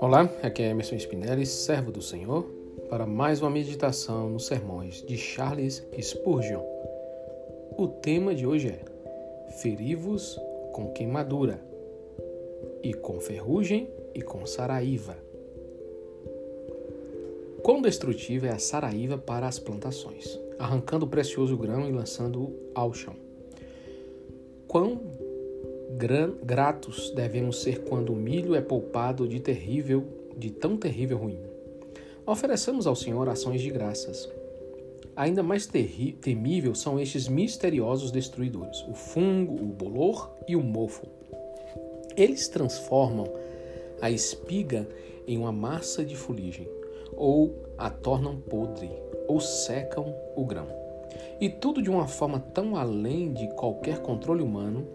Olá, aqui é Emerson Spinelli, servo do Senhor, para mais uma meditação nos sermões de Charles Spurgeon. O tema de hoje é Ferivos com queimadura, e com ferrugem e com saraíva. Quão destrutiva é a saraíva para as plantações, arrancando o precioso grão e lançando-o ao chão. Quão gratos devemos ser quando o milho é poupado de terrível, de tão terrível ruim. Ofereçamos ao Senhor ações de graças. Ainda mais temível são estes misteriosos destruidores, o fungo, o bolor e o mofo. Eles transformam a espiga em uma massa de fuligem, ou a tornam podre, ou secam o grão. E tudo de uma forma tão além de qualquer controle humano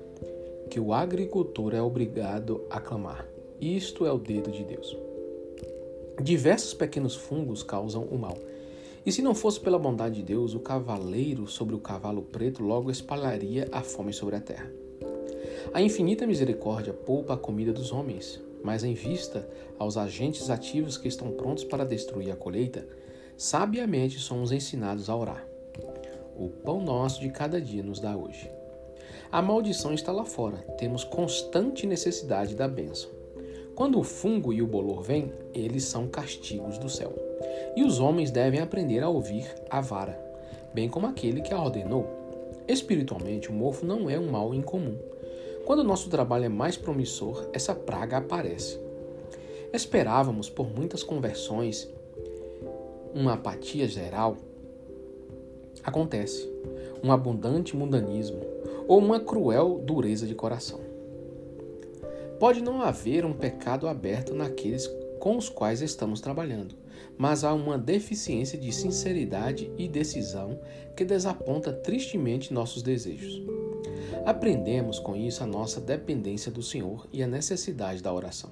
que o agricultor é obrigado a clamar: Isto é o dedo de Deus. Diversos pequenos fungos causam o mal. E se não fosse pela bondade de Deus, o cavaleiro sobre o cavalo preto logo espalharia a fome sobre a terra. A infinita misericórdia poupa a comida dos homens, mas em vista aos agentes ativos que estão prontos para destruir a colheita, sabiamente somos ensinados a orar. O pão nosso de cada dia nos dá hoje. A maldição está lá fora, temos constante necessidade da bênção. Quando o fungo e o bolor vêm, eles são castigos do céu. E os homens devem aprender a ouvir a vara, bem como aquele que a ordenou. Espiritualmente, o mofo não é um mal incomum quando nosso trabalho é mais promissor, essa praga aparece. Esperávamos por muitas conversões, uma apatia geral. Acontece, um abundante mundanismo ou uma cruel dureza de coração. Pode não haver um pecado aberto naqueles com os quais estamos trabalhando, mas há uma deficiência de sinceridade e decisão que desaponta tristemente nossos desejos. Aprendemos com isso a nossa dependência do Senhor e a necessidade da oração,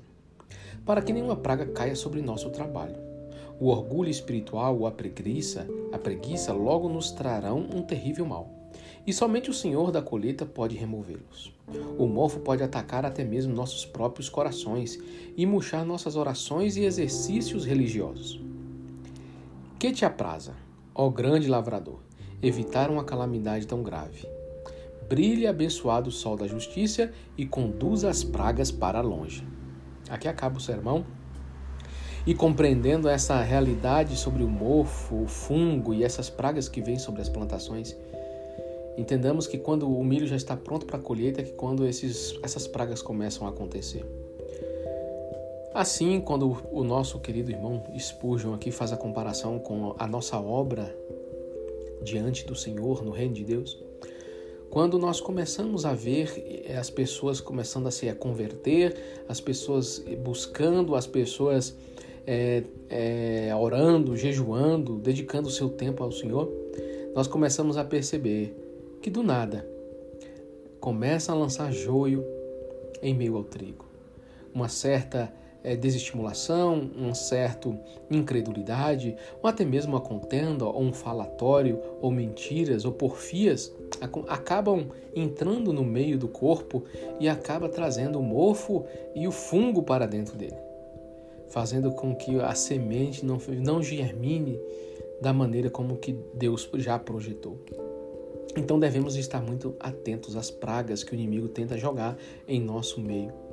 para que nenhuma praga caia sobre nosso trabalho. O orgulho espiritual ou a preguiça, a preguiça logo nos trarão um terrível mal. E somente o Senhor da colheita pode removê-los. O mofo pode atacar até mesmo nossos próprios corações e murchar nossas orações e exercícios religiosos. Que te apraza, ó grande lavrador, evitar uma calamidade tão grave brilhe abençoado o sol da justiça e conduza as pragas para longe. Aqui acaba o sermão. E compreendendo essa realidade sobre o mofo, o fungo e essas pragas que vêm sobre as plantações, entendamos que quando o milho já está pronto para a colheita, é que quando esses, essas pragas começam a acontecer. Assim, quando o nosso querido irmão Spurgeon aqui faz a comparação com a nossa obra diante do Senhor, no reino de Deus, quando nós começamos a ver as pessoas começando a se converter, as pessoas buscando, as pessoas é, é, orando, jejuando, dedicando o seu tempo ao Senhor, nós começamos a perceber que do nada começa a lançar joio em meio ao trigo. Uma certa é, desestimulação, um certo incredulidade, ou até mesmo uma contenda, ou um falatório, ou mentiras, ou porfias, acabam entrando no meio do corpo e acaba trazendo o mofo e o fungo para dentro dele, fazendo com que a semente não, não germine da maneira como que Deus já projetou. Então devemos estar muito atentos às pragas que o inimigo tenta jogar em nosso meio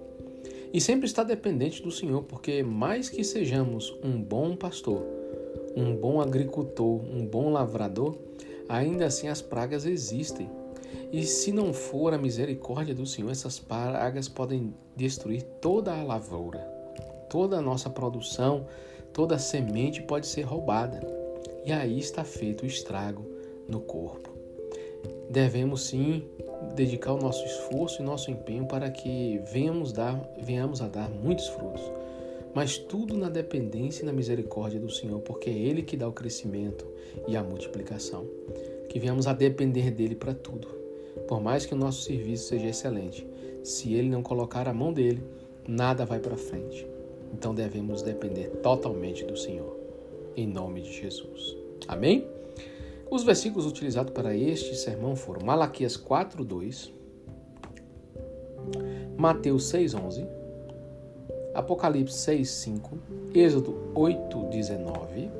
e sempre está dependente do Senhor, porque mais que sejamos um bom pastor, um bom agricultor, um bom lavrador, ainda assim as pragas existem. E se não for a misericórdia do Senhor, essas pragas podem destruir toda a lavoura, toda a nossa produção, toda a semente pode ser roubada. E aí está feito o estrago no corpo. Devemos sim dedicar o nosso esforço e nosso empenho para que venhamos, dar, venhamos a dar muitos frutos. Mas tudo na dependência e na misericórdia do Senhor, porque é Ele que dá o crescimento e a multiplicação. Que venhamos a depender dele para tudo. Por mais que o nosso serviço seja excelente, se Ele não colocar a mão dele, nada vai para frente. Então devemos depender totalmente do Senhor. Em nome de Jesus. Amém? Os versículos utilizados para este sermão foram Malaquias 4:2, Mateus 6:11, Apocalipse 6:5, Êxodo 8:19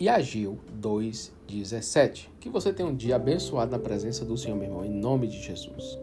e Ageu 2:17. Que você tenha um dia abençoado na presença do Senhor, meu irmão, em nome de Jesus.